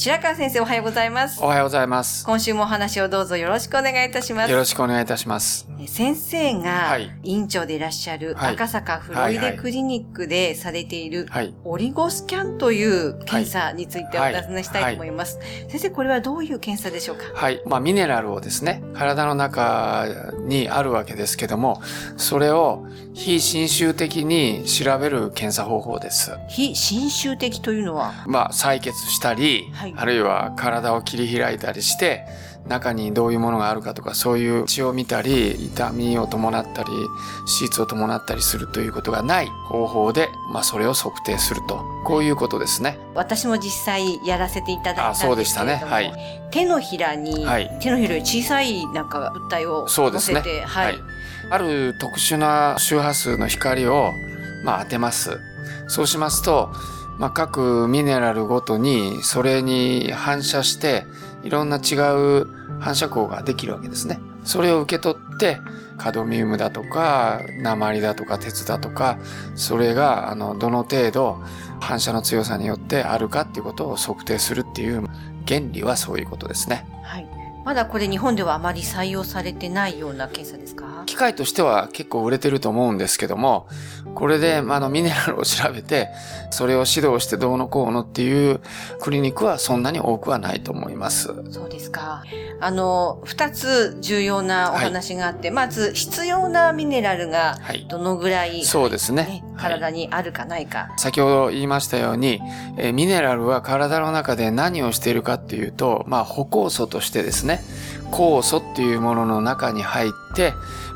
白川先生おはようございますおはようございます。今週もお話をどうぞよろしくお願いいたしますよろしくお願いいたします。先生がはい院長でいらっしゃるはい赤坂フロイデクリニックでされているはい。オリゴスキャンという検査についてお尋ねしたいと思います。先生、これはどういう検査でしょうか？はい。まあ、ミネラルをですね、体の中にあるわけですけども、それを非侵襲的に調べる検査方法です。非侵襲的というのは？まあ、採血したり、はいあるいは体を切り開いたりして、中にどういうものがあるかとか、そういう血を見たり、痛みを伴ったり、手術を伴ったりするということがない方法で、まあ、それを測定すると。こういうことですね。私も実際やらせていただいたんそうでしたねはい手のひらに、はい手のひらより小さいなんか物体をそうですね。乗せて、はい。ある特殊な周波数の光を、まあ、当てます。そうしますと、まあ、各ミネラルごとにそれに反射していろんな違う反射光ができるわけですね。それを受け取ってカドミウムだとか鉛だとか鉄だとかそれがあのどの程度反射の強さによってあるかっていうことを測定するっていう原理はそういうことですね。はい。まだこれ日本ではあまり採用されてないような検査ですか？機械としては結構売れてると思うんですけども、これで、まああの、ミネラルを調べて、それを指導してどうのこうのっていうクリニックはそんなに多くはないと思います。そうですか。あの、二つ重要なお話があって、まず必要なミネラルがはい。どのぐらい、そうですね体にあるかないか。先ほど言いましたように、えーミネラルは体の中で何をしているかっていうと、まあ、歩酵素としてですね、酵素っていうものの中に入って、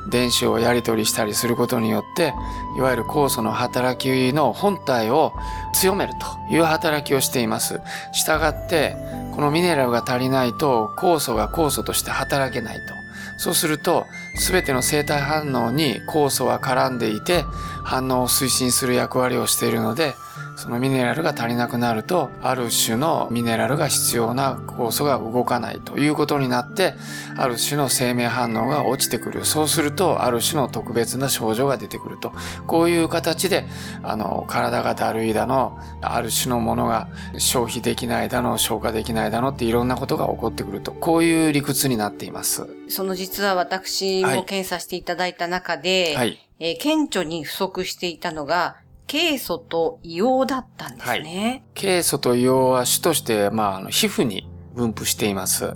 電子をやり取りしたりすることによって、いわゆる酵素の働きの本体を強めるという働きをしています。したがって、このミネラルが足りないと、酵素が酵素として働けないと。そうすると、すべての生体反応に酵素は絡んでいて、反応を推進する役割をしているので、そのミネラルが足りなくなると、ある種のミネラルが必要な酵素が動かないということになって、ある種の生命反応が落ちてくる。そうすると、ある種の特別な症状が出てくると。こういう形で、あの、体がだるいだの、ある種のものが消費できないだの、消化できないだのっていろんなことが起こってくると。こういう理屈になっています。その実は私も検査していただいた中で、はい。えー顕著に不足していたのが、ケイ素と硫黄だったんですね。ケイ素と硫黄は主として、まあ、あの皮膚に分布しています。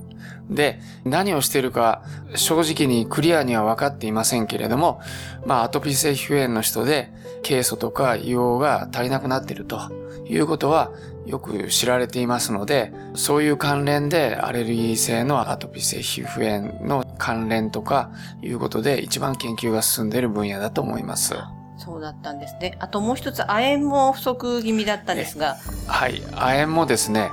で、何をしているか、正直にクリアには分かっていませんけれども、まあ、アトピー性皮膚炎の人で、ケイ素とか硫黄が足りなくなっているということは、よく知られていますので、そういう関連でアレルギー性のアトピー性皮膚炎の関連とかいうことで一番研究が進んでいる分野だと思います。そうだったんですね。あともう一つ、亜鉛も不足気味だったんですが、はい。亜鉛もですね、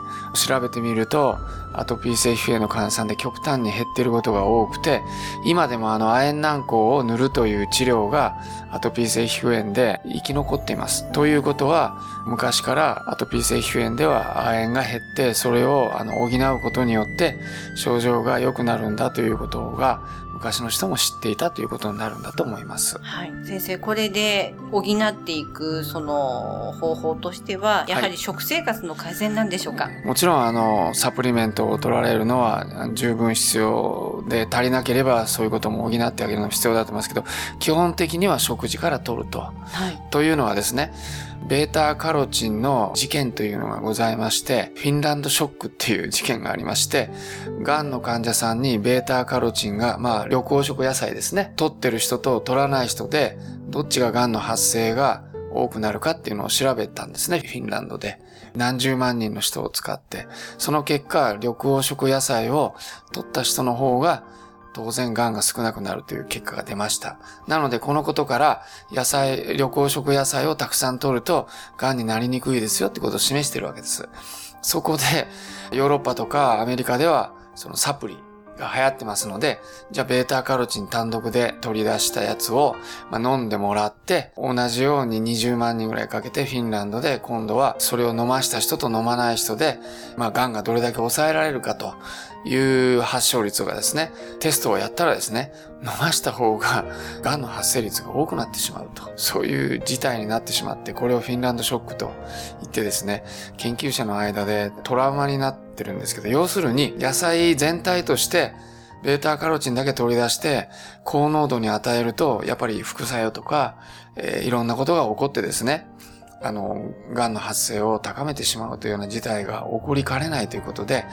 調べてみると、アトピー性皮膚炎の患者さんで極端に減っていることが多くて、今でもあの亜鉛軟膏を塗るという治療がアトピー性皮膚炎で生き残っています。ということは、昔からアトピー性皮膚炎では亜鉛が減って、それをあの補うことによって症状が良くなるんだということが昔の人も知っていたということになるんだと思います。はい。先生、これで補っていく、その方法としては、やはり食生活の改善なんでしょうか、もちろんあのサプリメントを取られるのは十分必要で足りなければそういうことも補ってあげるのも必要だと思いますけど基本的には食事から取ると。はい。というのはですねベータカロチンの事件というのがございましてフィンランドショックっていう事件がありまして癌の患者さんにベータカロチンがまあ緑黄色野菜ですね取ってる人と取らない人でどっちが癌の発生が多くなるかっていうのを調べたんですね、フィンランドで。何十万人の人を使って。その結果、緑黄色野菜を取った人の方が当然癌が少なくなるという結果が出ました。なのでこのことから野菜、緑黄色野菜をたくさん取ると癌になりにくいですよってことを示してるわけです。そこでヨーロッパとかアメリカではそのサプリが流行ってますので、じゃあベータカロチン単独で取り出したやつを、まあ、飲んでもらって、同じように20万人ぐらいかけてフィンランドで今度はそれを飲ました人と飲まない人で、まあ、癌がどれだけ抑えられるかという発症率がですね、テストをやったらですね、飲ました方が 癌の発生率が多くなってしまうと、そういう事態になってしまって、これをフィンランドショックと言ってですね、研究者の間でトラウマになってるんですけど、要するに野菜全体としてベータカロチンだけ取り出して高濃度に与えると、やっぱり副作用とか、えー、いろんなことが起こってですね、あの、癌の発生を高めてしまうというような事態が起こりかねないということで、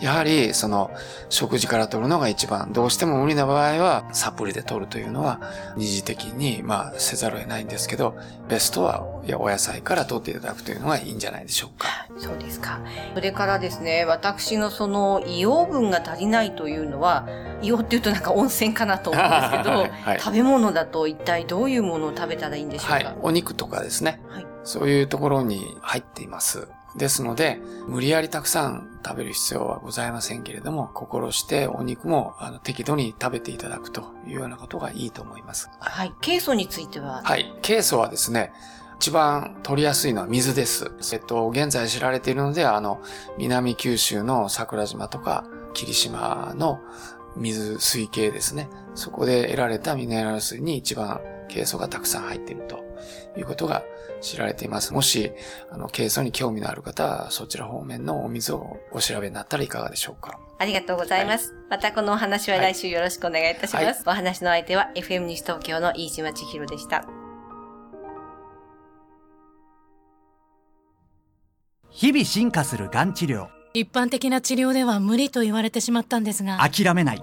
やはり、その、食事から取るのが一番、どうしても無理な場合は、サプリで取るというのは、二次的に、まあ、せざるを得ないんですけど、ベストは、お野菜から取っていただくというのがいいんじゃないでしょうか。そうですか。それからですね、私のその、硫黄分が足りないというのは、硫黄っていうとなんか温泉かなと思うんですけど、はい、食べ物だと一体どういうものを食べたらいいんでしょうか、はい、お肉とかですね。はいそういうところに入っています。ですので、無理やりたくさん食べる必要はございませんけれども、心してお肉もあの適度に食べていただくというようなことがいいと思います。はい。ケイ素については？はい。ケイ素はですね、一番取りやすいのは水です。えっと、現在知られているので、あの、南九州の桜島とか霧島の水水系ですね。そこで得られたミネラル水に一番ケイ素がたくさん入っているということが知られています。もし、あの、ケイ素に興味のある方は、そちら方面のお水をお調べになったらいかがでしょうか？ありがとうございます。はい、またこのお話は来週よろしくお願いいたします。はい、お話の相手は FM 西東京の飯島千尋でした。日々進化するがん治療。一般的な治療では無理と言われてしまったんですが。諦めない。